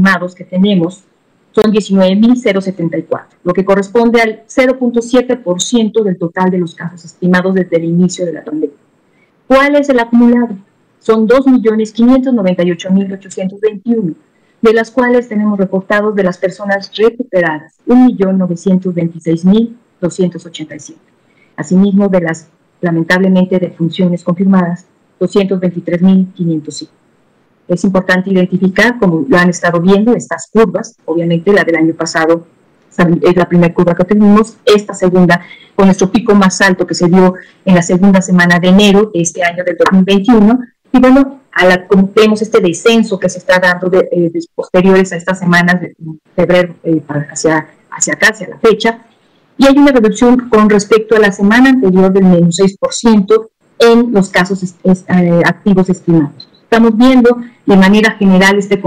estimados que tenemos son 19.074, lo que corresponde al 0.7% del total de los casos estimados desde el inicio de la pandemia. ¿Cuál es el acumulado? Son 2.598.821, de las cuales tenemos reportados de las personas recuperadas 1.926.287. Asimismo, de las lamentablemente defunciones confirmadas 223.505. Es importante identificar, como lo han estado viendo, estas curvas, obviamente la del año pasado es la primera curva que tenemos, esta segunda con nuestro pico más alto que se dio en la segunda semana de enero de este año del 2021, y bueno, a vemos este descenso que se está dando eh, posteriores a estas semanas de febrero eh, hacia, hacia acá, hacia la fecha, y hay una reducción con respecto a la semana anterior del menos 6% en los casos eh, activos estimados. Estamos viendo de manera general este,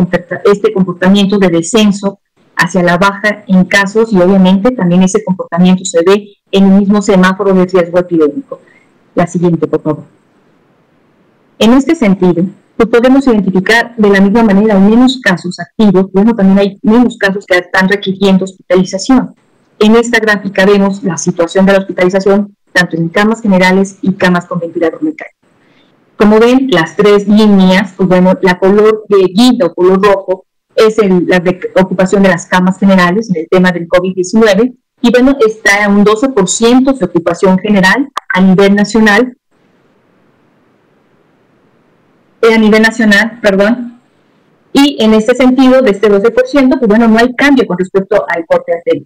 este comportamiento de descenso hacia la baja en casos y obviamente también ese comportamiento se ve en el mismo semáforo de riesgo epidémico. La siguiente, por favor. En este sentido, podemos identificar de la misma manera menos casos activos, bueno, también hay menos casos que están requiriendo hospitalización. En esta gráfica vemos la situación de la hospitalización tanto en camas generales y camas con ventilador mecánico. Como ven, las tres líneas, pues bueno, la color de guinda o color rojo es la ocupación de las camas generales en el tema del COVID-19 y bueno, está a un 12% de ocupación general a nivel nacional, eh, a nivel nacional, perdón, y en este sentido, de este 12%, pues bueno, no hay cambio con respecto al corte arterial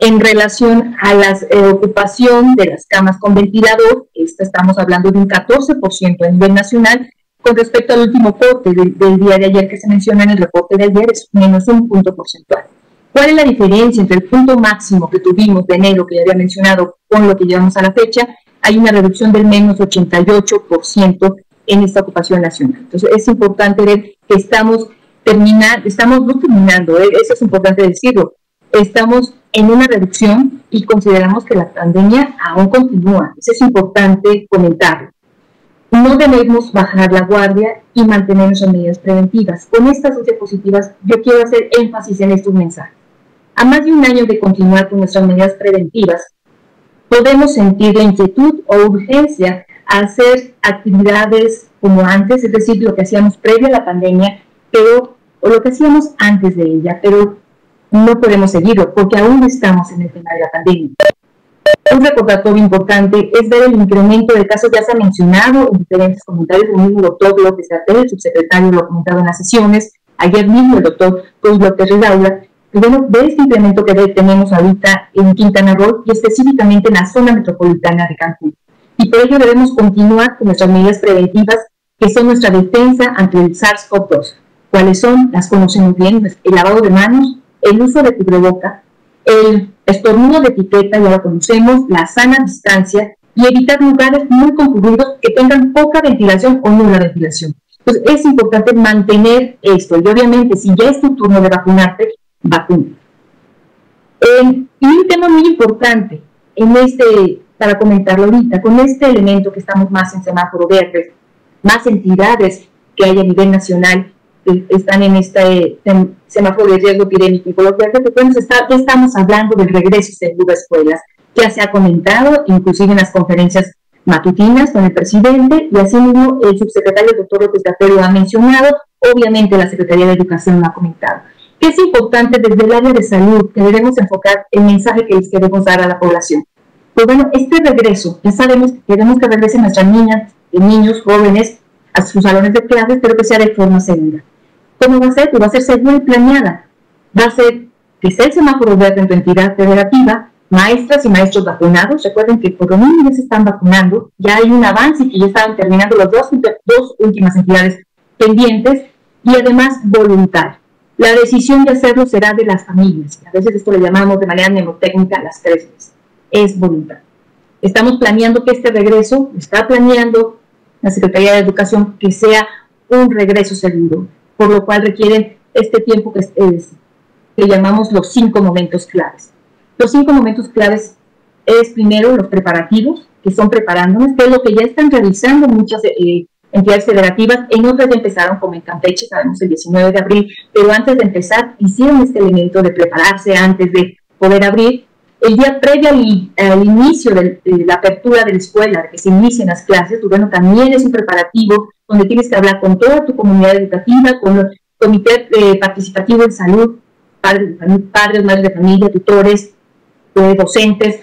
en relación a la eh, ocupación de las camas con ventilador, esta estamos hablando de un 14% a nivel nacional, con respecto al último corte del, día de ayer que se menciona en el reporte de ayer, es menos un punto porcentual. ¿Cuál es la diferencia entre el punto máximo que tuvimos de enero, que ya había mencionado, con lo que llevamos a la fecha? Hay una reducción del menos 88% en esta ocupación nacional. Entonces, es importante ver que estamos terminando, estamos no terminando, ¿eh? eso es importante decirlo, estamos en una reducción y consideramos que la pandemia aún continúa. Eso es importante comentarlo. No debemos bajar la guardia y mantener nuestras medidas preventivas. Con estas dos diapositivas yo quiero hacer énfasis en estos mensajes. A más de un año de continuar con nuestras medidas preventivas, podemos sentir la inquietud o urgencia a hacer actividades como antes, es decir, lo que hacíamos previo a la pandemia, pero o lo que hacíamos antes de ella, pero no podemos seguirlo porque aún estamos en el tema de la pandemia. Un recordatorio importante es ver el incremento de casos, ya se ha mencionado en diferentes comentarios, el mismo doctor López Gatel, el subsecretario, lo ha comentado en las sesiones, ayer mismo el doctor Cruz López Redaura, y bueno, ver este incremento que tenemos ahorita en Quintana Roo y específicamente en la zona metropolitana de Cancún. Y por ello debemos continuar con nuestras medidas preventivas, que son nuestra defensa ante el SARS-CoV-2. ¿Cuáles son? Las conocemos bien, el lavado de manos, el uso de cubreboca, el estornudo de etiqueta, ya lo conocemos, la sana distancia y evitar lugares muy concurridos que tengan poca ventilación o nula ventilación. Entonces es importante mantener esto y obviamente si ya es tu turno de vacunarte, vacuna. y un tema muy importante en este, para comentarlo ahorita, con este elemento que estamos más en semáforo verde, más entidades que hay a nivel nacional están en este semáforo de riesgo epidémico y coloquial pues está, estamos hablando del regreso seguro a escuelas. Ya se ha comentado, inclusive en las conferencias matutinas con el presidente, y asimismo el subsecretario doctor López lo ha mencionado, obviamente la Secretaría de Educación lo ha comentado. Que es importante desde el área de salud que debemos enfocar el mensaje que les queremos dar a la población. Pues bueno, este regreso, ya sabemos que queremos que regresen nuestras niñas, y niños, jóvenes, a sus salones de clases, pero que sea de forma segura. ¿Cómo va a ser? Pues va a ser segura y planeada. Va a ser que sea el semáforo verde en tu entidad federativa, maestras y maestros vacunados. Recuerden que por lo menos ya se están vacunando, ya hay un avance y que ya estaban terminando las dos, dos últimas entidades pendientes y además voluntad. La decisión de hacerlo será de las familias. A veces esto le llamamos de manera mnemotécnica las tres veces. Es voluntad. Estamos planeando que este regreso, está planeando la Secretaría de Educación, que sea un regreso seguro por lo cual requieren este tiempo que, es, que llamamos los cinco momentos claves. Los cinco momentos claves es primero los preparativos, que son preparándonos, que lo que ya están realizando muchas eh, entidades federativas, en otras ya empezaron, como en Campeche, sabemos el 19 de abril, pero antes de empezar hicieron este elemento de prepararse antes de poder abrir. El día previo al, inicio de, la apertura de la escuela, que se inicien las clases, pues bueno, también es un preparativo donde tienes que hablar con toda tu comunidad educativa, con el comité eh, participativo en salud, padres, padres, madres de familia, tutores, eh, docentes,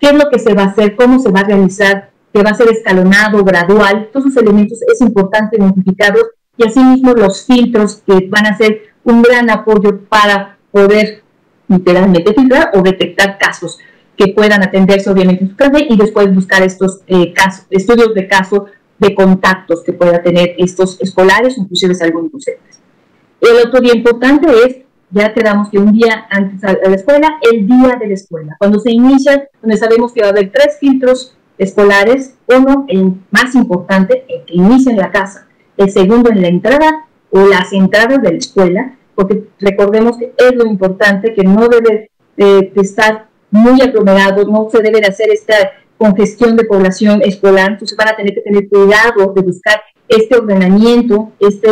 qué es lo que se va a hacer, cómo se va a realizar, que va a ser escalonado, gradual, todos esos elementos es importante identificarlos y asimismo los filtros que van a ser un gran apoyo para poder literalmente filtrar o detectar casos que puedan atenderse obviamente en su casa y después buscar estos eh, estudios de caso de contactos que puedan tener estos escolares, inclusive algunos docentes. El otro día importante es, ya quedamos que un día antes de la escuela, el día de la escuela, cuando se inicia, donde sabemos que va a haber tres filtros escolares, uno, el más importante, el que inicia en la casa, el segundo en la entrada o las entradas de la escuela, porque recordemos que es lo importante, que no debe de, estar muy aglomerado, no se debe de hacer esta congestión de población escolar, entonces van a tener que tener cuidado de buscar este ordenamiento, esta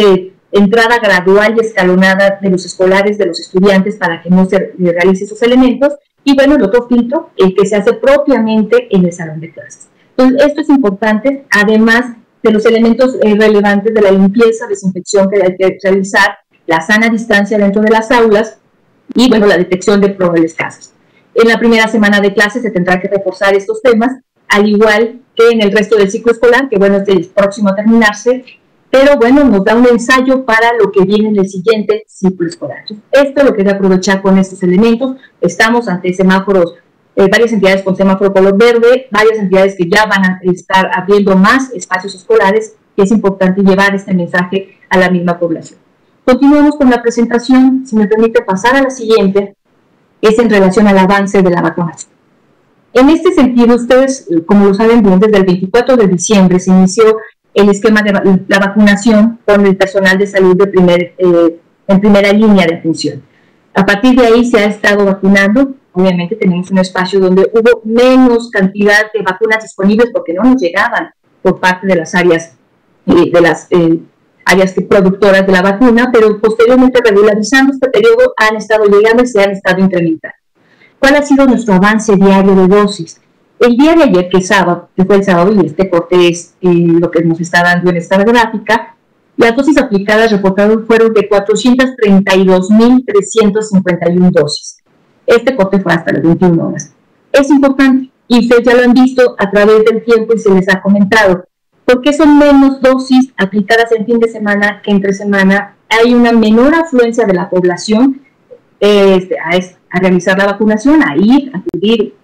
entrada gradual y escalonada de los escolares, de los estudiantes, para que no se realice esos elementos, y bueno, el otro filtro, el que se hace propiamente en el salón de clases. Entonces, esto es importante, además de los elementos eh, relevantes de la limpieza, desinfección que hay que realizar, la sana distancia dentro de las aulas y, bueno, la detección de probables casos. En la primera semana de clases se tendrá que reforzar estos temas, al igual que en el resto del ciclo escolar, que, bueno, es el próximo a terminarse, pero bueno, nos da un ensayo para lo que viene en el siguiente ciclo escolar. Esto lo quería aprovechar con estos elementos. Estamos ante semáforos, eh, varias entidades con semáforo color verde, varias entidades que ya van a estar abriendo más espacios escolares y es importante llevar este mensaje a la misma población. Continuamos con la presentación, si me permite pasar a la siguiente, es en relación al avance de la vacunación. En este sentido, ustedes, como lo saben bien, desde el 24 de diciembre se inició el esquema de la vacunación con el personal de salud de primer, eh, en primera línea de atención. A partir de ahí se ha estado vacunando. Obviamente tenemos un espacio donde hubo menos cantidad de vacunas disponibles porque no nos llegaban por parte de las áreas eh, de las eh, áreas productoras de la vacuna, pero posteriormente regularizando este periodo han estado llegando y se han estado incrementando. ¿Cuál ha sido nuestro avance diario de dosis? El día de ayer, que es sábado, que fue el sábado, y este corte es eh, lo que nos está dando en esta gráfica, las dosis aplicadas reportadas fueron de 432.351 dosis. Este corte fue hasta las 21 horas. Es importante, y ustedes ya lo han visto a través del tiempo y se les ha comentado, porque son menos dosis aplicadas en fin de semana que entre semana. Hay una menor afluencia de la población este, a, a realizar la vacunación, a ir, a acudir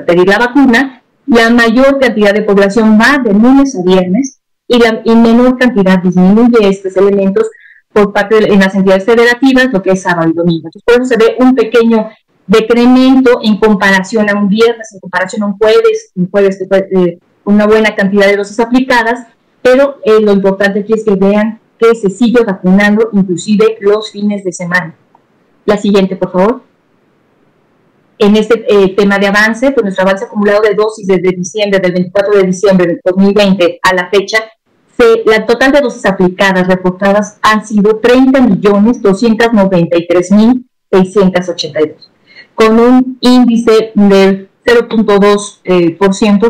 pedir la vacuna, la mayor cantidad de población va de lunes a viernes y la menor cantidad disminuye estos elementos por parte de en las entidades federativas, lo que es sábado y domingo. Entonces, por eso se ve un pequeño decremento en comparación a un viernes, en comparación a un jueves, un jueves eh, una buena cantidad de dosis aplicadas, pero eh, lo importante aquí es que vean que se sigue vacunando inclusive los fines de semana. La siguiente, por favor en este eh, tema de avance, pues nuestro avance acumulado de dosis desde diciembre, del 24 de diciembre del 2020 a la fecha, se, la total de dosis aplicadas, reportadas, han sido 30.293.682, con un índice del 0.2% eh,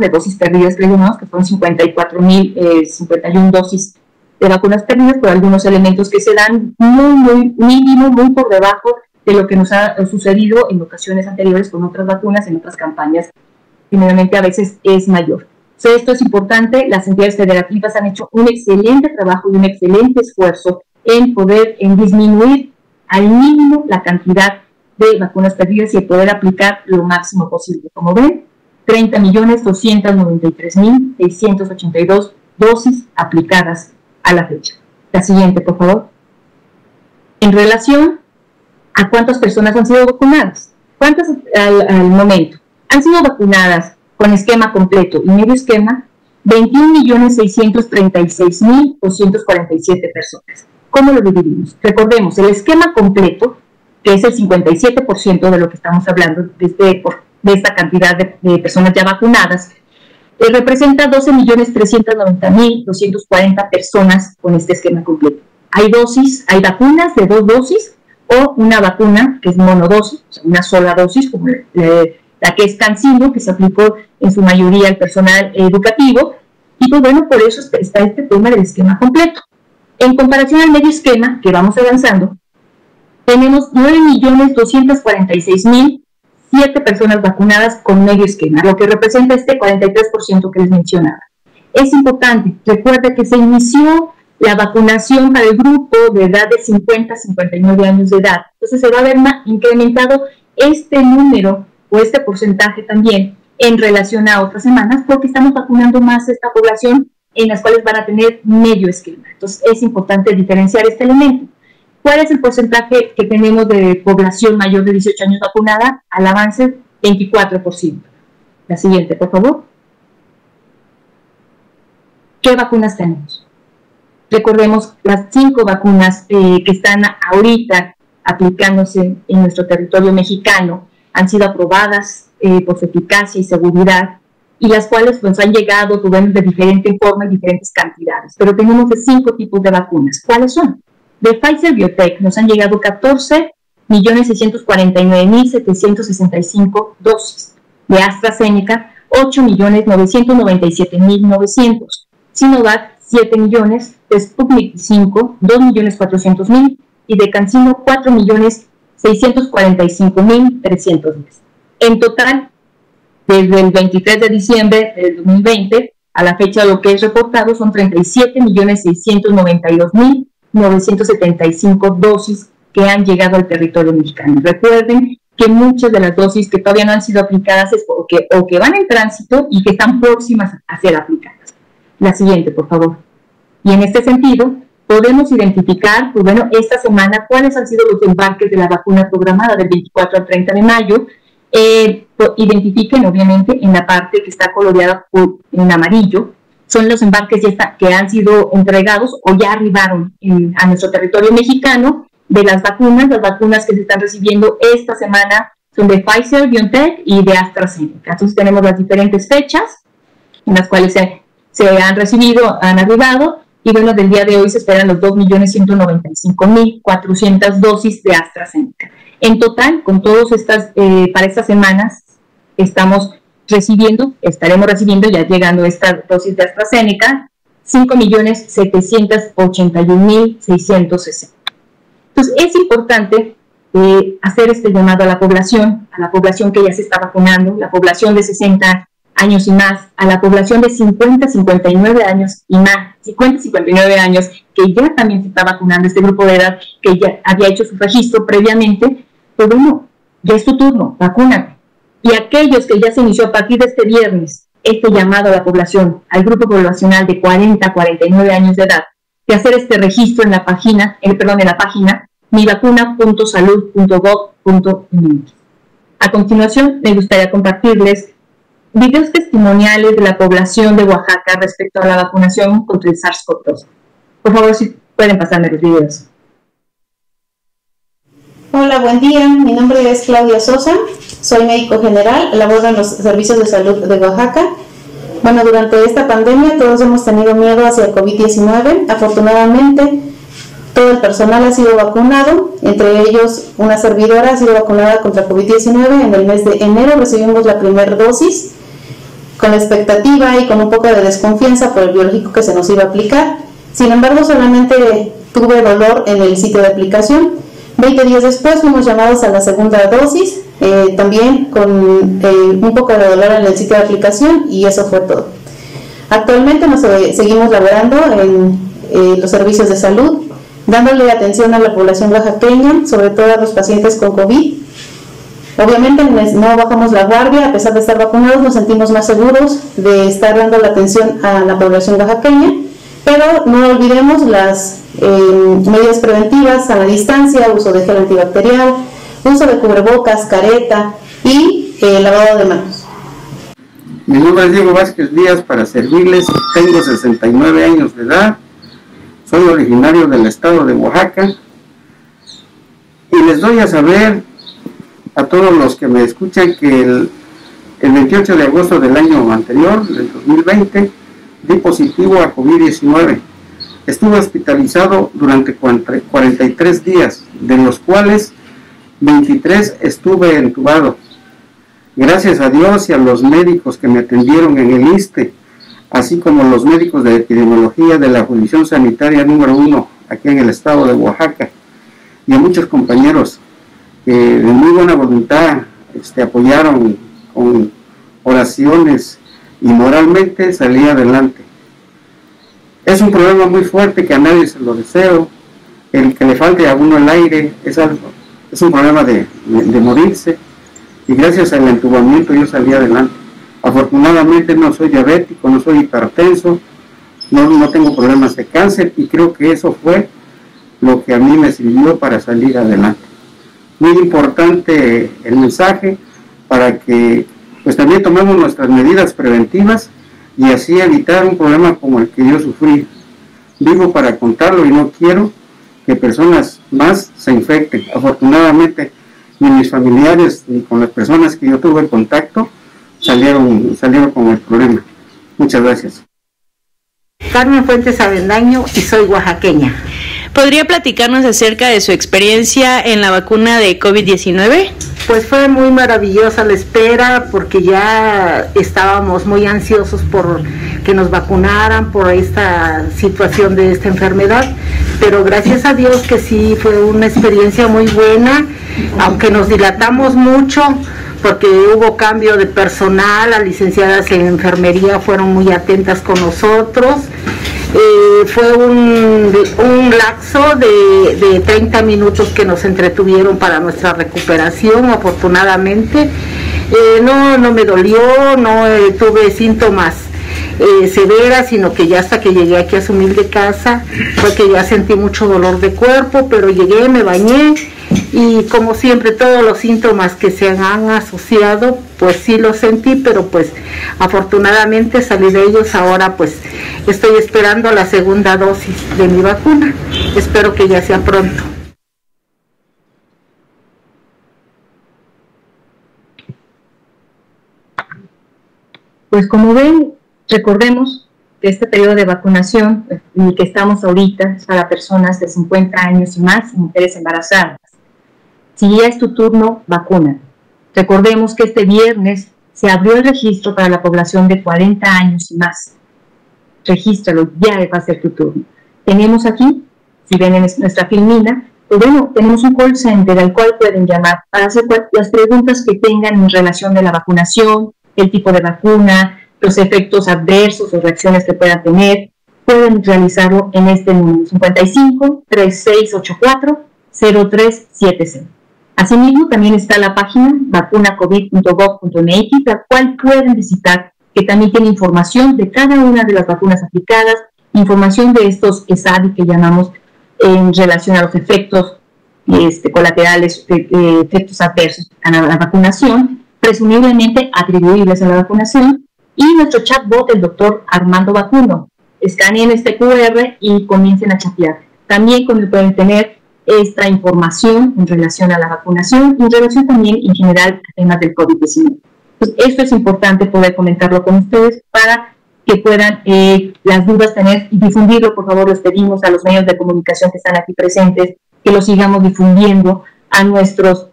de dosis perdidas, que fueron 54.051 dosis de vacunas perdidas por algunos elementos que se dan muy, muy mínimo, muy por debajo de lo que nos ha sucedido en ocasiones anteriores con otras vacunas, en otras campañas, generalmente a veces es mayor. esto es importante, las entidades federativas han hecho un excelente trabajo y un excelente esfuerzo en poder en disminuir al mínimo la cantidad de vacunas perdidas y poder aplicar lo máximo posible. Como ven, 30.293.682 dosis aplicadas a la fecha. La siguiente, por favor. En relación a cuántas personas han sido vacunadas. ¿Cuántas al, momento? Han sido vacunadas con esquema completo y medio esquema 21.636.247 personas. ¿Cómo lo dividimos? Recordemos, el esquema completo, que es el 57% de lo que estamos hablando desde, de esta cantidad de, personas ya vacunadas, eh, representa 12.390.240 personas con este esquema completo. Hay dosis, hay vacunas de dos dosis o una vacuna que es monodosis, una sola dosis, como la que es Cancino, que se aplicó en su mayoría al personal educativo. Y pues bueno, por eso está este tema del esquema completo. En comparación al medio esquema, que vamos avanzando, tenemos 9.246.007 personas vacunadas con medio esquema, lo que representa este 43% que les mencionaba. Es importante, recuerda que se inició la vacunación para el grupo de edad de 50 a 59 años de edad. Entonces se va a ver incrementado este número o este porcentaje también en relación a otras semanas porque estamos vacunando más a esta población en las cuales van a tener medio esquema. Entonces es importante diferenciar este elemento. ¿Cuál es el porcentaje que tenemos de población mayor de 18 años vacunada? Al avance, 24%. La siguiente, por favor. ¿Qué vacunas tenemos? Recordemos las cinco vacunas eh, que están ahorita aplicándose en nuestro territorio mexicano han sido aprobadas eh, por su eficacia y seguridad y las cuales pues han llegado de diferente forma y diferentes cantidades. Pero tenemos de cinco tipos de vacunas. ¿Cuáles son? De Pfizer Biotech nos han llegado 14.649.765 dosis. De AstraZeneca, 8.997.900. Sinovac, 7 millones. De Sputnik 5, 2.400.000. Y de CanSino, 4.645.310. En total, desde el 23 de diciembre del 2020 a la fecha lo que es reportado son 37.692.975 dosis que han llegado al territorio mexicano. Recuerden que muchas de las dosis que todavía no han sido aplicadas es o que, o que van en tránsito y que están próximas a ser aplicadas. La siguiente, por favor. Y en este sentido, podemos identificar, pues bueno, esta semana cuáles han sido los embarques de la vacuna programada del 24 al 30 de mayo, eh, identifiquen obviamente en la parte que está coloreada en amarillo, son los embarques ya que han sido entregados o ya arribaron a nuestro territorio mexicano de las vacunas. Las vacunas que se están recibiendo esta semana son de Pfizer, BioNTech y de AstraZeneca. Entonces tenemos las diferentes fechas en las cuales se, se han recibido, han arribado. Y bueno, del día de hoy se esperan los 2.195.400 dosis de AstraZeneca. En total, con todas estas, eh, para estas semanas, estamos recibiendo, estaremos recibiendo, ya llegando esta dosis de AstraZeneca, 5.781.660. Entonces, es importante eh, hacer este llamado a la población, a la población que ya se está vacunando, la población de 60 años y más, a la población de 50, 59 años y más, 50, 59 años, que ya también se está vacunando, este grupo de edad que ya había hecho su registro previamente, pues bueno, ya es tu turno, vacúnate. Y aquellos que ya se inició a partir de este viernes, este llamado a la población, al grupo poblacional de 40 a 49 años de edad, de hacer este registro en la página, eh, perdón, en la página mivacuna.salud.gov.mx. A continuación, me gustaría compartirles videos testimoniales de la población de Oaxaca respecto a la vacunación contra el SARS-CoV-2. Por favor, si pueden pasarme los videos. Hola, buen día. Mi nombre es Claudia Sosa. Soy médico general, laboro en los servicios de salud de Oaxaca. Bueno, durante esta pandemia todos hemos tenido miedo hacia el COVID-19. Afortunadamente, todo el personal ha sido vacunado, entre ellos una servidora ha sido vacunada contra COVID-19. En el mes de enero recibimos la primera dosis con la expectativa y con un poco de desconfianza por el biológico que se nos iba a aplicar. Sin embargo, solamente tuve dolor en el sitio de aplicación 20 días después fuimos llamados a la segunda dosis, eh, también con eh, un poco de dolor en el sitio de aplicación y eso fue todo. Actualmente nos eh, seguimos laborando en los servicios de salud, dándole atención a la población oaxaqueña, sobre todo a los pacientes con COVID. Obviamente no bajamos la guardia, a pesar de estar vacunados, nos sentimos más seguros de estar dando la atención a la población oaxaqueña, pero no olvidemos las medidas preventivas a la distancia, uso de gel antibacterial, uso de cubrebocas, careta y eh, lavado de manos. Mi nombre es Diego Vázquez Díaz para servirles. Tengo 69 años de edad. Soy originario del estado de Oaxaca. Y les doy a saber a todos los que me escuchan que el, El 28 de agosto del año anterior, del 2020, di positivo a COVID-19. Estuve hospitalizado durante 43 días, de los cuales 23 estuve entubado. Gracias a Dios y a los médicos que me atendieron en el ISTE, así como los médicos de epidemiología de la jurisdicción sanitaria número uno aquí en el estado de Oaxaca, y a muchos compañeros que de muy buena voluntad este, apoyaron con oraciones y moralmente salí adelante. Es un problema muy fuerte que a nadie se lo deseo. El que le falte a uno el aire es, algo, es un problema de, de morirse. Y gracias al entubamiento yo salí adelante. Afortunadamente no soy diabético, no soy hipertenso, no, no tengo problemas de cáncer y creo que eso fue lo que a mí me sirvió para salir adelante. Muy importante el mensaje para que pues también tomemos nuestras medidas preventivas y así evitar un problema como el que yo sufrí. Vivo para contarlo y no quiero que personas más se infecten. Afortunadamente, ni mis familiares ni con las personas que yo tuve contacto salieron, salieron con el problema. Muchas gracias. Carmen Fuentes Avendaño y soy oaxaqueña. ¿Podría platicarnos acerca de su experiencia en la vacuna de COVID-19? Pues fue muy maravillosa la espera porque ya estábamos muy ansiosos por que nos vacunaran por esta situación de esta enfermedad, pero gracias a Dios que sí fue una experiencia muy buena, aunque nos dilatamos mucho porque hubo cambio de personal, las licenciadas en enfermería fueron muy atentas con nosotros. Eh, fue un, un lapso de, de, 30 minutos que nos entretuvieron para nuestra recuperación, afortunadamente. Eh, no, no me dolió, no eh, tuve síntomas severas, sino que ya hasta que llegué aquí a su humilde casa fue que ya sentí mucho dolor de cuerpo, pero llegué, me bañé y como siempre todos los síntomas que se han asociado pues sí los sentí pero pues afortunadamente salí de ellos ahora pues estoy esperando la segunda dosis de mi vacuna. Espero que ya sea pronto. Pues como ven recordemos que este periodo de vacunación en el que estamos ahorita es para personas de 50 años y más mujeres embarazadas. Si ya es tu turno, vacuna. Recordemos que este viernes se abrió el registro para la población de 40 años y más. Regístralo, ya va a ser tu turno. Tenemos aquí, si ven en nuestra filmina, pues bueno, tenemos un call center al cual pueden llamar para hacer las preguntas que tengan en relación de la vacunación, el tipo de vacuna, los efectos adversos o reacciones que puedan tener. Pueden realizarlo en este número 55 3684 0370. Asimismo, también está la página vacunacovid.gov.mx, la cual pueden visitar, que también tiene información de cada una de las vacunas aplicadas, información de estos ESADI que llamamos en relación a los efectos este, colaterales, eh, eh, efectos adversos a la, vacunación, presumiblemente atribuibles a la vacunación, y nuestro chatbot, el doctor Armando Vacuno. Escaneen este QR y comiencen a chatear. También pueden tener esta información en relación a la vacunación y en relación también en general a temas del COVID-19. Pues esto es importante poder comentarlo con ustedes para que puedan eh, las dudas tener y difundirlo. Por favor, les pedimos a los medios de comunicación que están aquí presentes que lo sigamos difundiendo a nuestros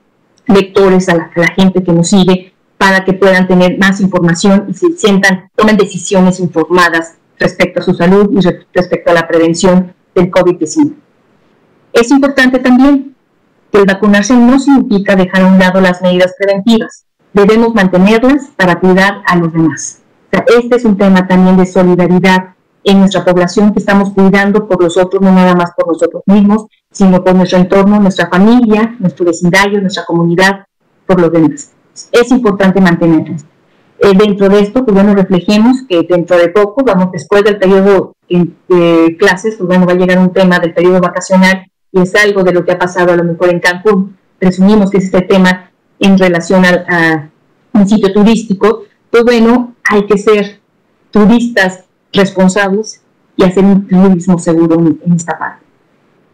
lectores, a la, gente que nos sigue, para que puedan tener más información y se sientan, tomen decisiones informadas respecto a su salud y respecto a la prevención del COVID-19. Es importante también que el vacunarse no significa dejar a un lado las medidas preventivas. Debemos mantenerlas para cuidar a los demás. este es un tema también de solidaridad en nuestra población que estamos cuidando por los otros, no nada más por nosotros mismos, sino por nuestro entorno, nuestra familia, nuestro vecindario, nuestra comunidad, por los demás. Es importante mantenerlas. Eh, dentro de esto, pues bueno, reflejemos que dentro de poco, vamos después del periodo de clases, pues bueno, va a llegar un tema del periodo vacacional y es algo de lo que ha pasado a lo mejor en Cancún, presumimos que es este tema en relación a, un sitio turístico, pues bueno, hay que ser turistas responsables y hacer un turismo seguro en, esta parte.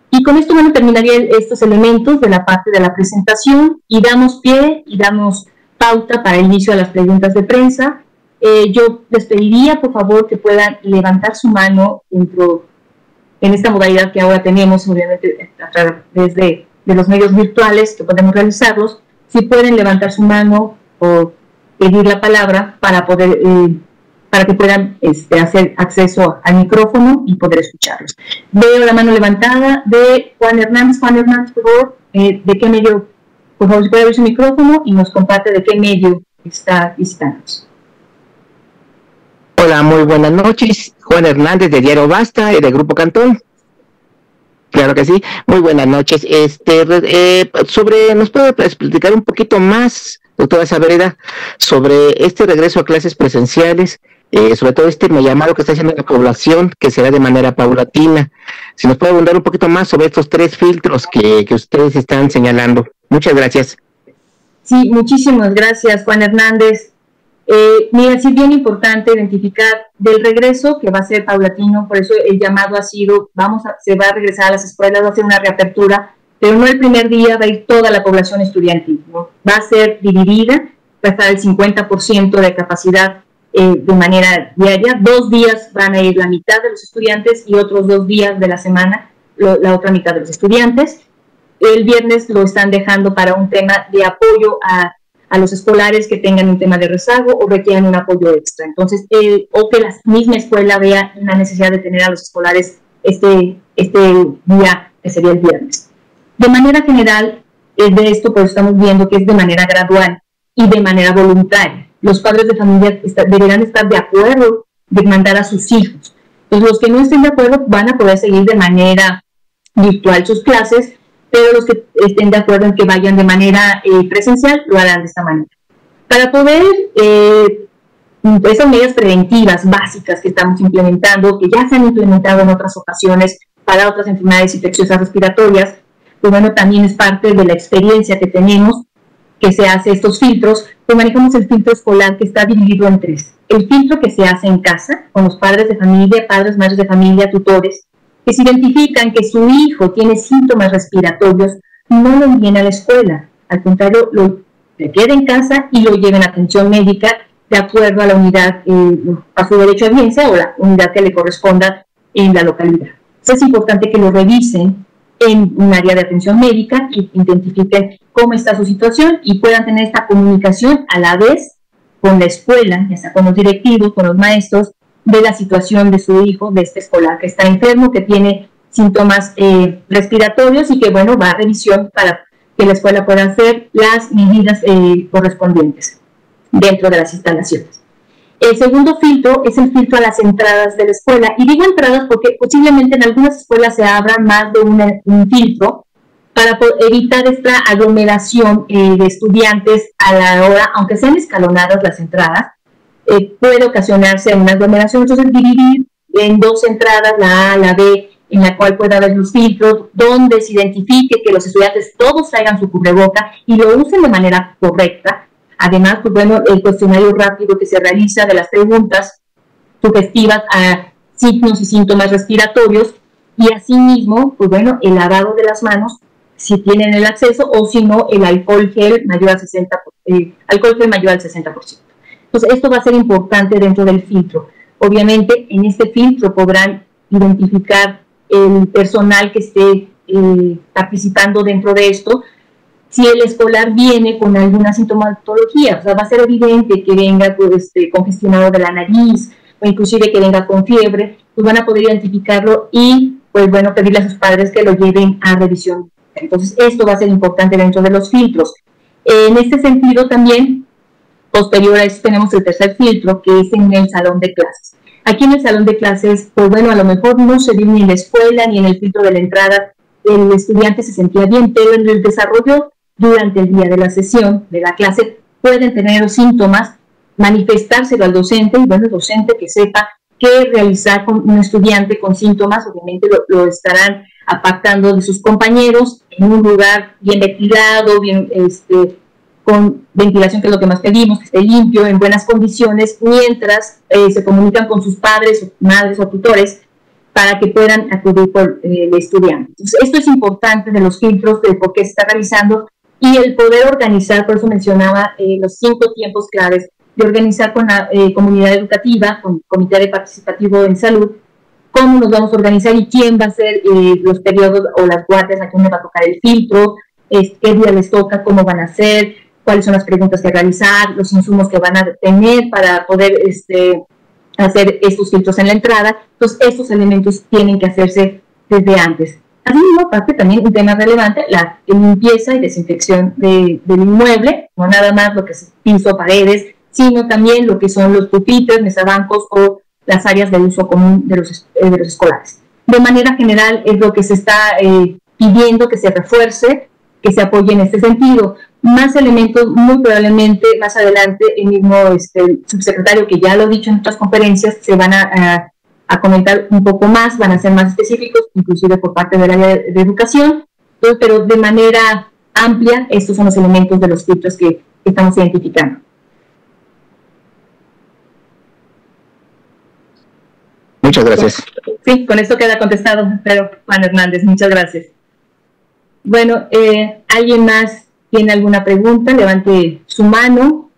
Y con esto, bueno, terminaría estos elementos de la parte de la presentación y damos pie y damos pauta para el inicio de las preguntas de prensa. Eh, yo les pediría, por favor, que puedan levantar su mano dentro, en esta modalidad que ahora tenemos, obviamente, a través de, los medios virtuales que podemos realizarlos. Si pueden levantar su mano o pedir la palabra para poder eh, para que puedan este, hacer acceso al micrófono y poder escucharlos. Veo la mano levantada de Juan Hernández. Juan Hernández, por favor, eh, ¿de qué medio? Por favor, si puede ver su micrófono y nos comparte de qué medio está visitando. Hola, muy buenas noches. Juan Hernández de Diario Basta y del Grupo Cantón. Claro que sí. Muy buenas noches. Este, eh, sobre, ¿nos puede explicar un poquito más, doctora Sabreda, sobre este regreso a clases presenciales eh, sobre todo este llamado que está haciendo la población, que será de manera paulatina. Si nos puede abundar un poquito más sobre estos tres filtros que, que ustedes están señalando. Muchas gracias. Sí, muchísimas gracias, Juan Hernández. Eh, mira, sí, bien importante identificar del regreso, que va a ser paulatino, por eso el llamado ha sido, vamos a, se va a regresar a las escuelas, va a ser una reapertura, pero no el primer día va a ir toda la población estudiantil, ¿no? va a ser dividida, va a estar el 50% de capacidad eh, de manera diaria. Dos días van a ir la mitad de los estudiantes y otros dos días de la semana la otra mitad de los estudiantes. El viernes lo están dejando para un tema de apoyo a, a los escolares que tengan un tema de rezago o requieran un apoyo extra. Entonces, o que la misma escuela vea la necesidad de tener a los escolares este, este día, que sería el viernes. De manera general, de esto pues estamos viendo que es de manera gradual y de manera voluntaria los padres de familia deberán estar de acuerdo de mandar a sus hijos. Los que no estén de acuerdo van a poder seguir de manera virtual sus clases, pero los que estén de acuerdo en que vayan de manera eh, presencial lo harán de esta manera. Para poder, eh, esas medidas preventivas básicas que estamos implementando, que ya se han implementado en otras ocasiones para otras enfermedades infecciosas respiratorias, pues bueno, también es parte de la experiencia que tenemos que se hace estos filtros, pues manejamos el filtro escolar que está dividido en tres. El filtro que se hace en casa, con los padres de familia, padres, madres de familia, tutores, que se identifican que su hijo tiene síntomas respiratorios, no lo envíen a la escuela. Al contrario, lo quede en casa y lo lleven a atención médica de acuerdo a la unidad, eh, a su derecho a audiencia o la unidad que le corresponda en la localidad. es importante que lo revisen en un área de atención médica y identifiquen cómo está su situación y puedan tener esta comunicación a la vez con la escuela, ya sea con los directivos, con los maestros, de la situación de su hijo, de este escolar que está enfermo, que tiene síntomas eh, respiratorios y que, bueno, va a revisión para que la escuela pueda hacer las medidas eh, correspondientes dentro de las instalaciones. El segundo filtro es el filtro a las entradas de la escuela. Y digo entradas porque posiblemente en algunas escuelas se abra más de un filtro para evitar esta aglomeración eh, de estudiantes a la hora, aunque sean escalonadas las entradas, eh, puede ocasionarse una aglomeración. Entonces, dividir en dos entradas, la A, la B, en la cual pueda haber los filtros, donde se identifique que los estudiantes todos traigan su cubreboca y lo usen de manera correcta Además, pues bueno, el cuestionario rápido que se realiza de las preguntas sugestivas a signos y síntomas respiratorios y asimismo, pues bueno, el lavado de las manos si tienen el acceso o si no, el alcohol gel mayor al 60%. Eh, alcohol gel mayor al 60%. Entonces, esto va a ser importante dentro del filtro. Obviamente, en este filtro podrán identificar el personal que esté eh, participando dentro de esto, si el escolar viene con alguna sintomatología, o sea, va a ser evidente que venga pues, este, congestionado de la nariz o inclusive que venga con fiebre, pues van a poder identificarlo y, pues bueno, pedirle a sus padres que lo lleven a revisión. Entonces, esto va a ser importante dentro de los filtros. En este sentido, también, posterior a eso, tenemos el tercer filtro, que es en el salón de clases. Aquí en el salón de clases, pues bueno, a lo mejor no se vio ni en la escuela ni en el filtro de la entrada, el estudiante se sentía bien, pero en el desarrollo durante el día de la sesión, de la clase, pueden tener síntomas, manifestárselo al docente y bueno, el docente que sepa qué realizar con un estudiante con síntomas, obviamente lo, estarán apartando de sus compañeros en un lugar bien ventilado, bien este, con ventilación, que es lo que más pedimos, que esté limpio, en buenas condiciones, mientras eh, se comunican con sus padres, madres o tutores para que puedan acudir por eh, el estudiante. Entonces, esto es importante de los filtros, de por qué se está realizando y el poder organizar, por eso mencionaba eh, los cinco tiempos claves, de organizar con la eh, comunidad educativa, con el Comité de Participativo en Salud, cómo nos vamos a organizar y quién va a ser eh, los periodos o las guardias, a quién le va a tocar el filtro, qué día les toca, cómo van a ser, cuáles son las preguntas que realizar, los insumos que van a tener para poder este, hacer estos filtros en la entrada. Entonces, estos elementos tienen que hacerse desde antes. Asimismo, aparte también un tema relevante, la limpieza y desinfección del inmueble, no nada más lo que es piso, paredes, sino también lo que son los pupitres, mesabancos o las áreas de uso común de los, eh, de los escolares. De manera general es lo que se está eh, pidiendo que se refuerce, que se apoye en este sentido. Más elementos, muy probablemente más adelante el mismo este, subsecretario, que ya lo ha dicho en otras conferencias, se van a a comentar un poco más, van a ser más específicos, inclusive por parte del área de, educación, pero de manera amplia, estos son los elementos de los filtros que, estamos identificando. Muchas gracias. Sí, con esto queda contestado, pero Juan Hernández, muchas gracias. Bueno, eh, ¿alguien más tiene alguna pregunta? Levante su mano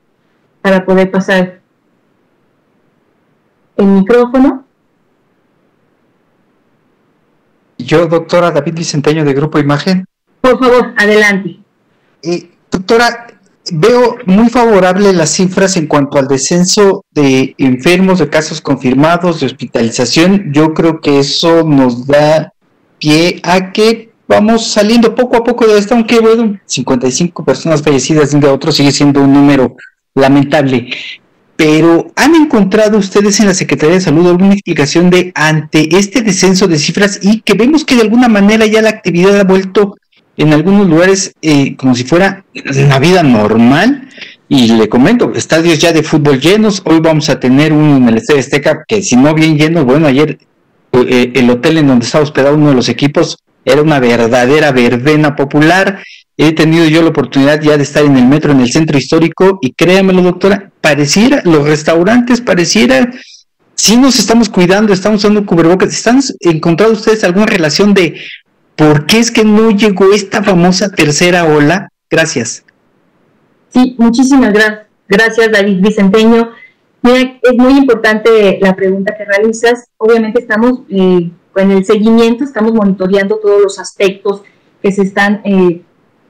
para poder pasar el micrófono. Yo, doctora David Vicenteño de Grupo Imagen. Por favor, adelante. Eh, doctora, veo muy favorable las cifras en cuanto al descenso de enfermos, de casos confirmados, de hospitalización. Yo creo que eso nos da pie a que vamos saliendo poco a poco de esto, aunque bueno, 55 personas fallecidas de otro sigue siendo un número lamentable pero ¿han encontrado ustedes en la Secretaría de Salud alguna explicación de ante este descenso de cifras y que vemos que de alguna manera ya la actividad ha vuelto en algunos lugares eh, como si fuera una vida normal? Y le comento, estadios ya de fútbol llenos, hoy vamos a tener uno en el Estadio Azteca que si no bien llenos, bueno, ayer eh, el hotel en donde estaba hospedado uno de los equipos era una verdadera verbena popular, he tenido yo la oportunidad ya de estar en el metro, en el centro histórico, y créamelo, doctora, pareciera, los restaurantes pareciera, si nos estamos cuidando, estamos usando cubrebocas, ¿están encontrando ustedes alguna relación de por qué es que no llegó esta famosa tercera ola? Gracias. Sí, muchísimas gracias. Gracias, David Vicenteño. es muy importante la pregunta que realizas. Obviamente estamos eh, con el seguimiento, estamos monitoreando todos los aspectos que se están eh,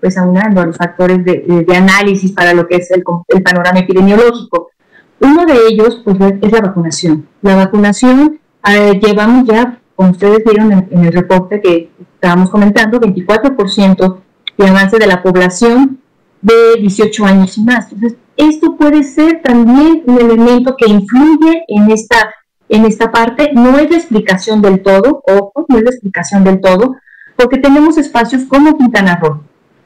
pues aunando a los factores de, análisis para lo que es el, panorama epidemiológico. Uno de ellos pues, es la vacunación. La vacunación, eh, llevamos ya, como ustedes vieron en, el reporte que estábamos comentando, 24% de avance de la población de 18 años y más. Entonces, esto puede ser también un elemento que influye en esta, en esta parte. No es la explicación del todo, ojo, no es la explicación del todo, porque tenemos espacios como Quintana Roo,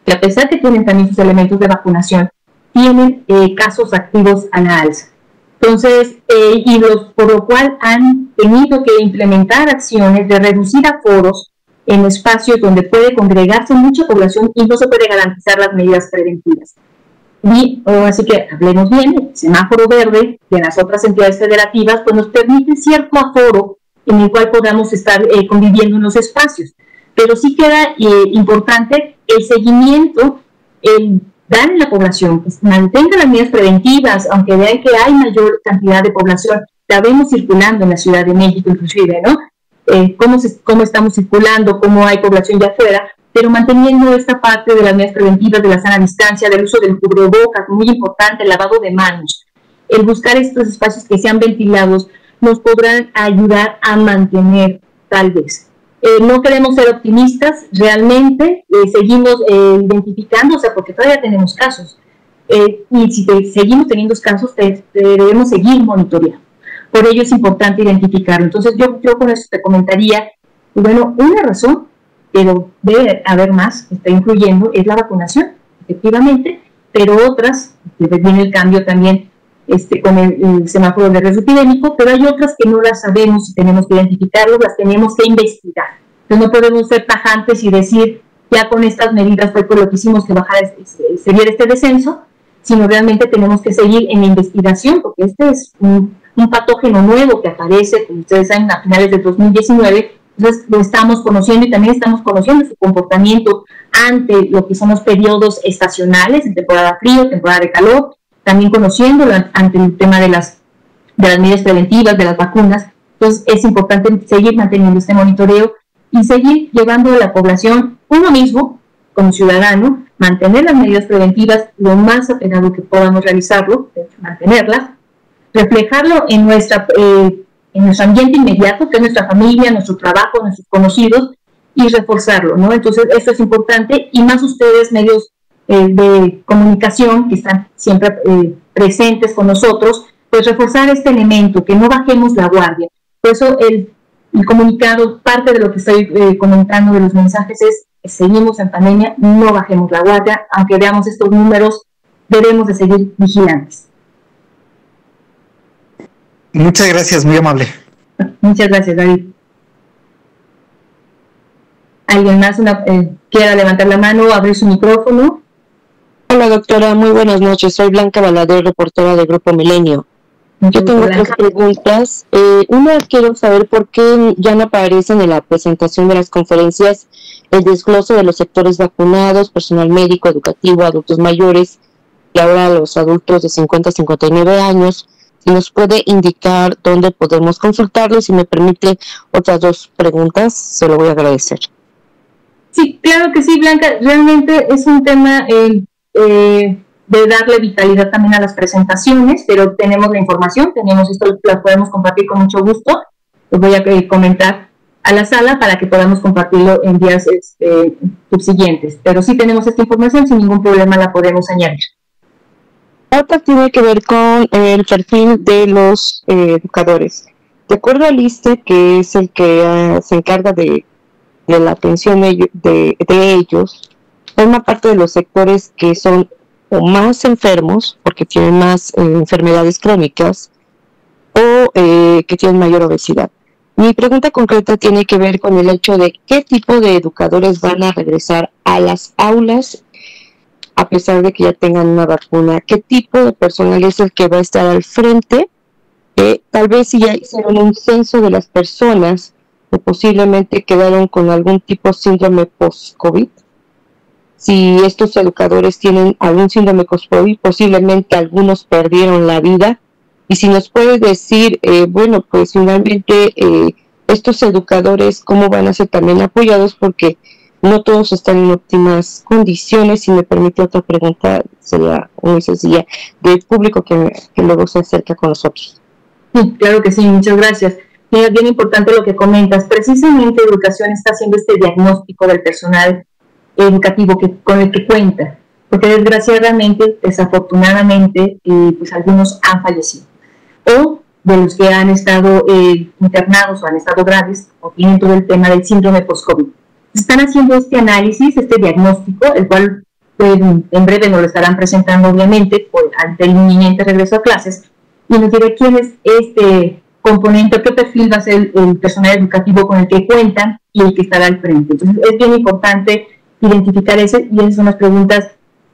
que a pesar que tienen también sus elementos de vacunación, tienen eh, casos activos a la alza. Entonces, eh, y los, por lo cual han tenido que implementar acciones de reducir aforos en espacios donde puede congregarse mucha población y no se puede garantizar las medidas preventivas. Y oh, así que hablemos bien, el semáforo verde de las otras entidades federativas pues nos permite cierto aforo en el cual podamos estar eh, conviviendo en los espacios. Pero sí queda importante el seguimiento, el dar en la población, que mantenga las medidas preventivas, aunque vean que hay mayor cantidad de población, la vemos circulando en la Ciudad de México inclusive, ¿no? Eh, cómo, cómo estamos circulando, cómo hay población ya afuera, pero manteniendo esta parte de las medidas preventivas, de la sana distancia, del uso del cubrebocas, muy importante, el lavado de manos, el buscar estos espacios que sean ventilados, nos podrán ayudar a mantener tal vez eh, no queremos ser optimistas, realmente eh, seguimos eh, identificando, o sea, porque todavía tenemos casos. y si seguimos teniendo casos, debemos seguir monitoreando. Por ello es importante identificarlo. Entonces, yo, yo con eso te comentaría, bueno, una razón, pero debe haber más, que está influyendo, es la vacunación, efectivamente, pero otras, que viene el cambio también este, con el, semáforo de riesgo epidémico, pero hay otras que no las sabemos y tenemos que identificarlas, las tenemos que investigar. Entonces no podemos ser tajantes y decir, ya con estas medidas fue por lo que hicimos que bajara, este, se viera este descenso, sino realmente tenemos que seguir en la investigación, porque este es un, patógeno nuevo que aparece, como ustedes saben, a finales del 2019, entonces lo estamos conociendo y también estamos conociendo su comportamiento ante lo que son los periodos estacionales, en temporada frío, temporada de calor, también conociéndolo ante el tema de las, de las medidas preventivas, de las vacunas. Entonces es importante seguir manteniendo este monitoreo y seguir llevando a la población uno mismo, como ciudadano, mantener las medidas preventivas lo más apegado que podamos realizarlo, mantenerlas, reflejarlo en, nuestra, eh, en nuestro ambiente inmediato, que es nuestra familia, nuestro trabajo, nuestros conocidos, y reforzarlo, ¿no? Entonces, esto es importante y más ustedes, medios eh, de comunicación que están siempre eh, presentes con nosotros, pues reforzar este elemento, que no bajemos la guardia. Por eso el, comunicado, parte de lo que estoy eh, comentando de los mensajes es, seguimos en pandemia, no bajemos la guardia, aunque veamos estos números, debemos de seguir vigilantes. Muchas gracias, muy amable. Muchas gracias, David. ¿Alguien más quiera levantar la mano o abrir su micrófono? Hola doctora, muy buenas noches. Soy Blanca Valadez, reportera del Grupo Milenio. Yo tengo tres preguntas. Eh, una, quiero saber por qué ya no aparecen en la presentación de las conferencias el desglose de los sectores vacunados, personal médico, educativo, adultos mayores y ahora los adultos de 50 a 59 años. Nos puede indicar dónde podemos consultarlo, si me permite otras dos preguntas, se lo voy a agradecer. Sí, claro que sí, Blanca. Realmente es un tema eh, eh, de darle vitalidad también a las presentaciones, pero tenemos la información, tenemos esto, la podemos compartir con mucho gusto. Los voy a eh, comentar a la sala para que podamos compartirlo en días este, subsiguientes. Pero sí tenemos esta información, sin ningún problema la podemos añadir. Otra tiene que ver con el perfil de los eh, educadores. De acuerdo al ISTE, que es el que se encarga de, la atención de, ellos, forma parte de los sectores que son o más enfermos, porque tienen más eh, enfermedades crónicas, o eh, que tienen mayor obesidad. Mi pregunta concreta tiene que ver con el hecho de qué tipo de educadores van a regresar a las aulas a pesar de que ya tengan una vacuna, qué tipo de personal es el que va a estar al frente, eh, tal vez si ya hicieron un censo de las personas que posiblemente quedaron con algún tipo de síndrome post-COVID, si estos educadores tienen algún síndrome post-COVID, posiblemente algunos perdieron la vida, y si nos puede decir, eh, bueno, pues finalmente eh, estos educadores, ¿cómo van a ser también apoyados? Porque no todos están en óptimas condiciones. Si me permite otra pregunta, sería muy sencilla, del público que, luego se acerca con nosotros. Sí, claro que sí, muchas gracias. es bien importante lo que comentas. Precisamente Educación está haciendo este diagnóstico del personal educativo que, con el que cuenta, porque desgraciadamente, desafortunadamente, eh, pues algunos han fallecido. O de los que han estado eh, internados o han estado graves o tienen todo el tema del síndrome post-COVID están haciendo este análisis, este diagnóstico, el cual pues, en breve nos lo estarán presentando obviamente por, ante el inminente regreso a clases, y nos dirá quién es este componente, qué perfil va a ser el, personal educativo con el que cuentan y el que estará al frente. Entonces es bien importante identificar ese y esas son las preguntas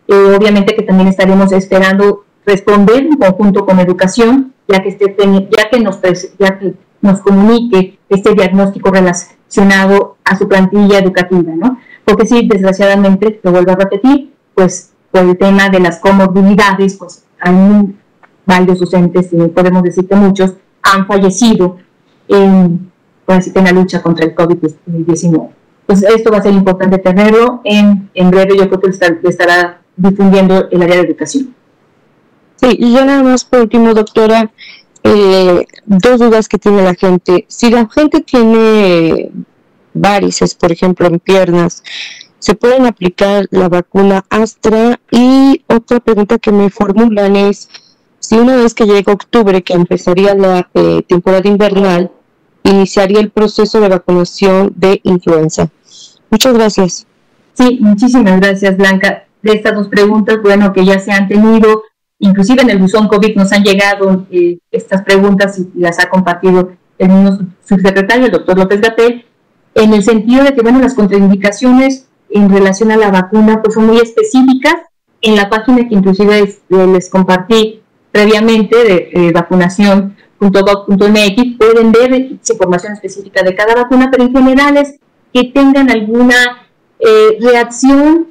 eh, obviamente que también estaremos esperando responder en conjunto con educación, ya que, esté, ya que, nos, ya que nos comunique este diagnóstico relacionado a su plantilla educativa, ¿no? Porque sí, desgraciadamente, lo vuelvo a repetir, pues por el tema de las comorbilidades, pues hay varios docentes, y podemos decir que muchos, han fallecido en, en la lucha contra el COVID-19. Pues esto va a ser importante tenerlo en, en breve, yo creo que estará difundiendo el área de educación. Sí, y yo nada más por último, doctora, eh, dos dudas que tiene la gente. Si la gente tiene varices, por ejemplo, en piernas, ¿se pueden aplicar la vacuna Astra? Y otra pregunta que me formulan es, si una vez que llega octubre, que empezaría la eh, temporada invernal, iniciaría el proceso de vacunación de influenza. Muchas gracias. Sí, muchísimas gracias, Blanca. De estas dos preguntas, bueno, que ya se han tenido Inclusive en el buzón COVID nos han llegado eh, estas preguntas y las ha compartido el mismo subsecretario, el doctor López Gatel, en el sentido de que, bueno, las contraindicaciones en relación a la vacuna pues son muy específicas. En la página que inclusive les compartí previamente de eh, vacunación.gov.mx pueden ver información específica de cada vacuna, pero en general es que tengan alguna eh, reacción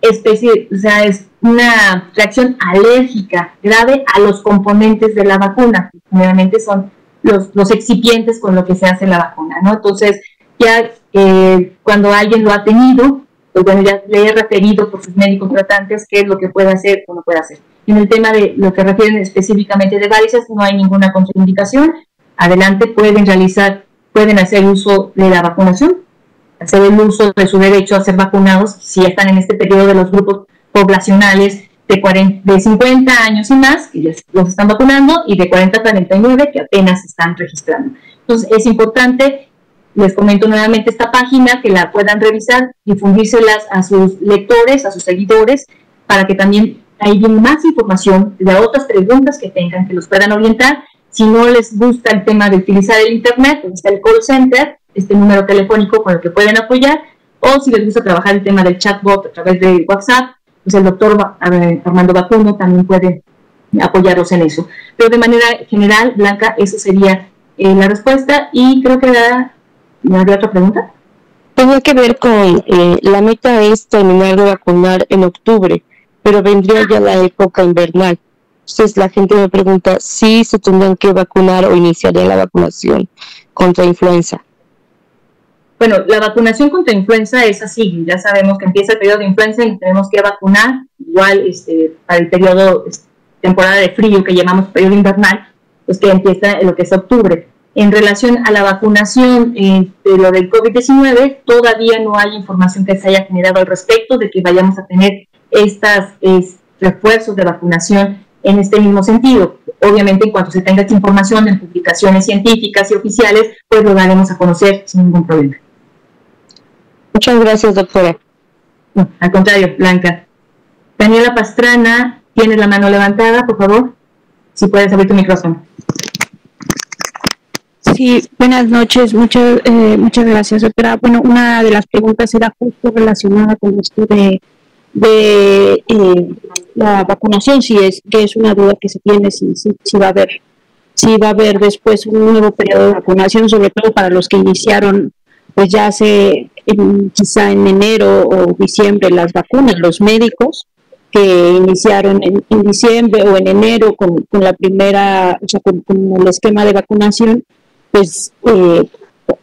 específica, o sea, es una reacción alérgica grave a los componentes de la vacuna, que generalmente son los, los excipientes con lo que se hace la vacuna, ¿no? Entonces, ya eh, cuando alguien lo ha tenido, pues bueno, ya le he referido por sus médicos tratantes qué es lo que puede hacer o no puede hacer. En el tema de lo que refieren específicamente de varices, no hay ninguna contraindicación. Adelante pueden realizar, pueden hacer uso de la vacunación, hacer el uso de su derecho a ser vacunados si están en este periodo de los grupos poblacionales de, 40, de 50 años y más, que ya los están vacunando, y de 40 a 49, que apenas están registrando. Entonces, es importante, les comento nuevamente esta página, que la puedan revisar, difundírselas a sus lectores, a sus seguidores, para que también ahí más información de otras preguntas que tengan, que los puedan orientar. Si no les gusta el tema de utilizar el Internet, pues está el call center, este número telefónico con el que pueden apoyar, o si les gusta trabajar el tema del chatbot a través de WhatsApp, pues el doctor Armando Vacuno también puede apoyarlos en eso. Pero de manera general, Blanca, eso sería eh, la respuesta. Y creo que ¿me había otra pregunta? Tenía que ver con eh, la meta es terminar de vacunar en octubre pero vendría ya la época invernal. Entonces la gente me pregunta si se tendrán que vacunar o iniciaría la vacunación contra influenza. Bueno, la vacunación contra influenza es así, ya sabemos que empieza el periodo de influenza y tenemos que vacunar, igual este, para el periodo, este, temporada de frío que llamamos periodo invernal, pues que empieza en lo que es octubre. En relación a la vacunación eh, de lo del COVID-19, todavía no hay información que se haya generado al respecto de que vayamos a tener estos refuerzos de vacunación en este mismo sentido. Obviamente, en cuanto se tenga esta información en publicaciones científicas y oficiales, pues lo daremos a conocer sin ningún problema. Muchas gracias, doctora. al contrario, Blanca. Daniela Pastrana, tienes la mano levantada, por favor. Si puedes abrir tu micrófono. Sí, buenas noches, muchas, eh, muchas gracias, doctora. Bueno, una de las preguntas era justo relacionada con esto de de eh, la vacunación, si es que es una duda que se tiene, si, si, va a haber si va a haber después un nuevo periodo de vacunación, sobre todo para los que iniciaron, pues ya hace quizá en enero o diciembre las vacunas, los médicos que iniciaron en, diciembre o en enero con, la primera, o sea, con, el esquema de vacunación, pues eh,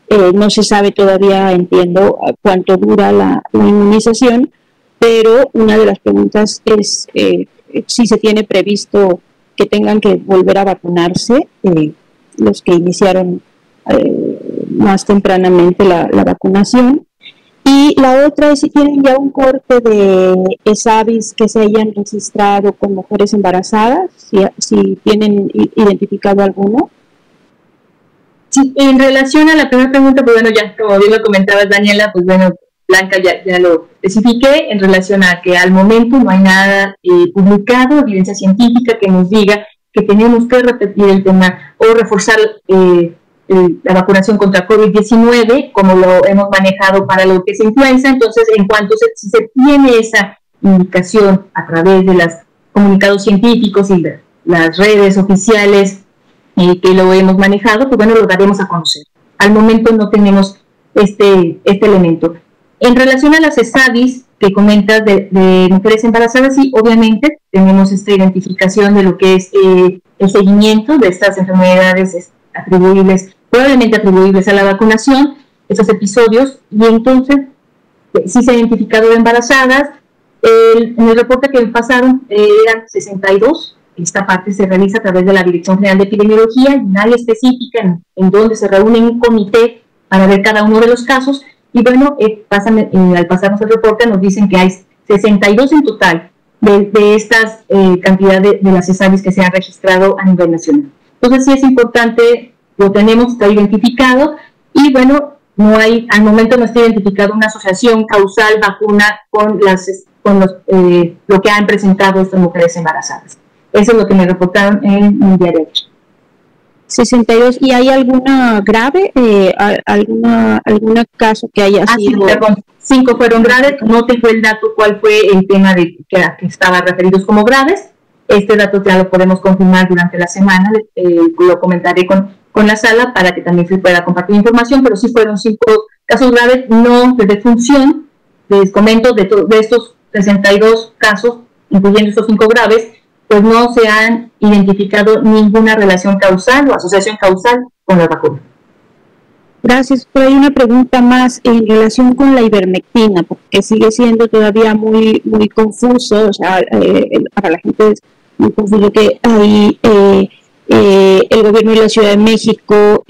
eh, no se sabe todavía, entiendo, cuánto dura la inmunización, pero una de las preguntas es eh, si se tiene previsto que tengan que volver a vacunarse eh, los que iniciaron eh, más tempranamente la, vacunación. Y la otra es si tienen ya un corte de ESAVIS que se hayan registrado con mujeres embarazadas, si, si tienen identificado alguno. Sí, en relación a la primera pregunta, pues bueno, ya como bien lo comentabas, Daniela, pues bueno, Blanca ya, ya, lo especifiqué en relación a que al momento no hay nada eh, publicado, evidencia científica que nos diga que tenemos que repetir el tema o reforzar eh, la vacunación contra COVID-19, como lo hemos manejado para lo que es influenza. Entonces, en cuanto se, si se tiene esa indicación a través de los comunicados científicos y las redes oficiales eh, que lo hemos manejado, pues bueno, lo daremos a conocer. Al momento no tenemos este, este elemento. En relación a las ESADIS que comentas de, mujeres embarazadas, sí, obviamente tenemos esta identificación de lo que es eh, el seguimiento de estas enfermedades atribuibles, probablemente atribuibles a la vacunación, esos episodios, y entonces eh, sí se ha identificado de embarazadas. en el reporte que pasaron eh, eran 62, esta parte se realiza a través de la Dirección General de Epidemiología, y nadie específica en, en donde se reúne un comité para ver cada uno de los casos, y bueno, eh, pasan, eh, al pasarnos el reporte nos dicen que hay 62 en total de, estas eh, cantidades de, las cesáreas que se han registrado a nivel nacional. Entonces sí es importante, lo tenemos, está identificado y bueno, no hay, al momento no está identificado una asociación causal vacuna con, las, con los, eh, lo que han presentado estas mujeres embarazadas. Eso es lo que me reportaron en mi diario. 62. ¿Y hay alguna grave, eh, alguna alguna caso que haya ah, sido? Cinco fueron graves. No tengo el dato cuál fue el tema de que, que estaban referidos como graves. Este dato ya lo podemos confirmar durante la semana. Eh, lo comentaré con, con la sala para que también se pueda compartir información, pero sí fueron cinco casos graves, no de defunción, les comento de, de estos 62 casos, incluyendo estos cinco graves, pues no se han identificado ninguna relación causal o asociación causal con la vacuna. Gracias. Pero hay una pregunta más en relación con la ivermectina, porque sigue siendo todavía muy muy confuso, o sea, eh, para la gente es muy confuso que hay eh, eh, el gobierno de la Ciudad de México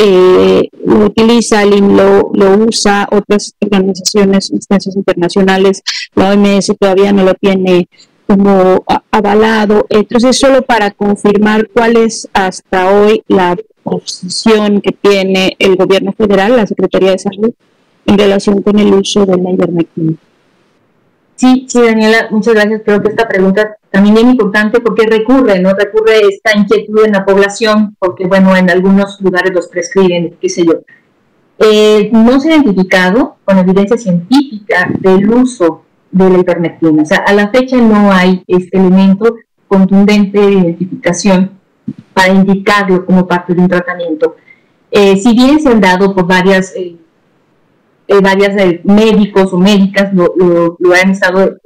lo utiliza, lo, lo usa, otras organizaciones, instancias internacionales, la OMS todavía no lo tiene como avalado. Entonces, solo para confirmar cuál es hasta hoy la posición que tiene el gobierno federal, la Secretaría de Salud, en relación con el uso de la ivermectina. Sí, sí, Daniela, muchas gracias. Creo que esta pregunta también es importante porque recurre, ¿no? Recurre esta inquietud en la población, porque, bueno, en algunos lugares los prescriben, qué sé yo. Eh, no se ha identificado con evidencia científica del uso de la ivermectina. O sea, a la fecha no hay este elemento contundente de identificación para indicarlo como parte de un tratamiento. Eh, si bien se han dado por varias, eh, eh, varias médicos o médicas, lo, han estado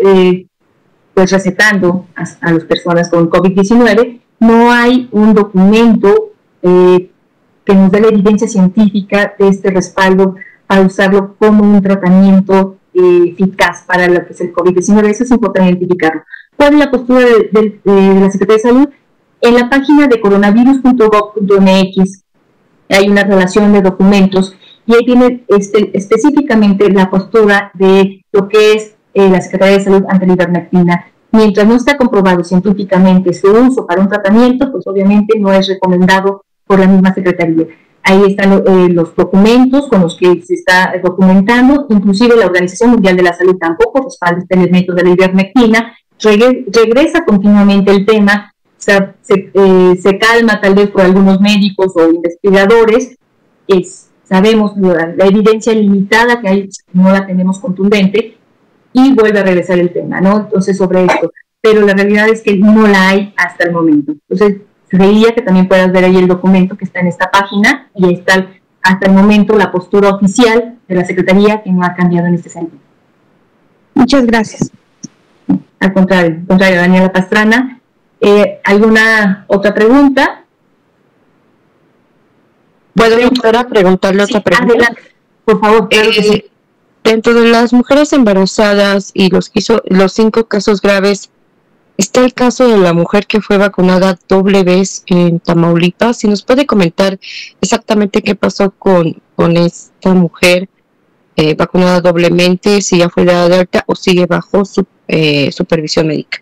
pues recetando a, a, las personas con COVID-19, no hay un documento que nos dé la evidencia científica de este respaldo para usarlo como un tratamiento eficaz para lo que es el COVID-19. Eso es importante identificarlo. ¿Cuál es la postura de, la Secretaría de Salud? En la página de coronavirus.gov.mx hay una relación de documentos y ahí tiene este, específicamente la postura de lo que es eh, la Secretaría de Salud ante la ivermectina. Mientras no está comprobado científicamente su uso para un tratamiento, pues obviamente no es recomendado por la misma Secretaría. Ahí están eh, los documentos con los que se está documentando, inclusive la Organización Mundial de la Salud tampoco respalda este elemento de la ivermectina, regresa continuamente el tema, se, eh, se, calma tal vez por algunos médicos o investigadores, es, sabemos la, la, evidencia limitada que hay, no la tenemos contundente, y vuelve a regresar el tema, ¿no? Entonces, sobre esto. Pero la realidad es que no la hay hasta el momento. Entonces, creía que también puedas ver ahí el documento que está en esta página y ahí está hasta el momento la postura oficial de la Secretaría que no ha cambiado en este sentido. Muchas gracias. Al contrario, al contrario Daniela Pastrana. Eh, ¿Alguna otra pregunta? ¿Puedo, doctora, preguntarle otra pregunta? Adelante, por favor. Eh, dentro de las mujeres embarazadas y los, los cinco casos graves Está el caso de la mujer que fue vacunada doble vez en Tamaulipas. Si nos puede comentar exactamente qué pasó con, con esta mujer eh, vacunada doblemente, si ya fue dada de alta o sigue bajo su eh, supervisión médica.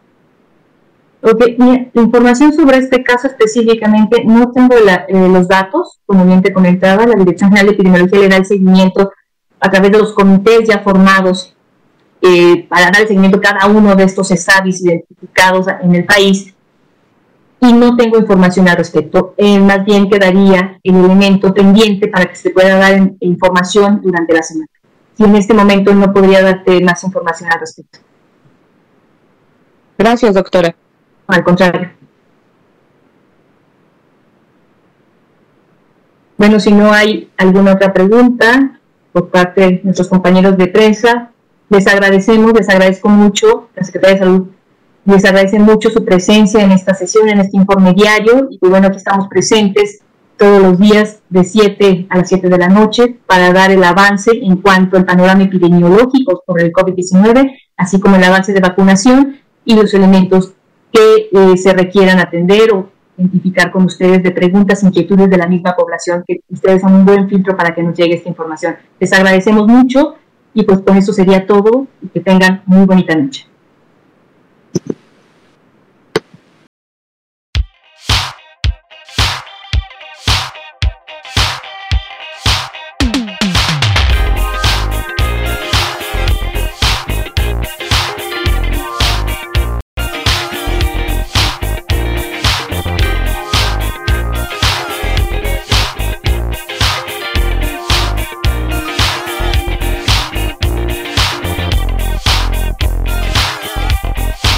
Ok, información sobre este caso específicamente, no tengo eh, los datos, como bien te comentaba, la Dirección General de Epidemiología le da el seguimiento a través de los comités ya formados eh, para dar seguimiento a cada uno de estos ESAVIS identificados en el país y no tengo información al respecto. Eh, más bien quedaría el elemento pendiente para que se pueda dar información durante la semana. Y en este momento no podría darte más información al respecto. Gracias, doctora. Al contrario. Bueno, si no hay alguna otra pregunta por parte de nuestros compañeros de prensa, les agradecemos, les agradezco mucho, la Secretaría de Salud les agradece mucho su presencia en esta sesión, en este informe diario, y pues bueno, aquí estamos presentes todos los días de 7 a las 7 de la noche para dar el avance en cuanto al panorama epidemiológico sobre el COVID-19, así como el avance de vacunación y los elementos que eh, se requieran atender o identificar con ustedes de preguntas, inquietudes de la misma población, que ustedes son un buen filtro para que nos llegue esta información. Les agradecemos mucho y pues con eso sería todo y que tengan muy bonita noche.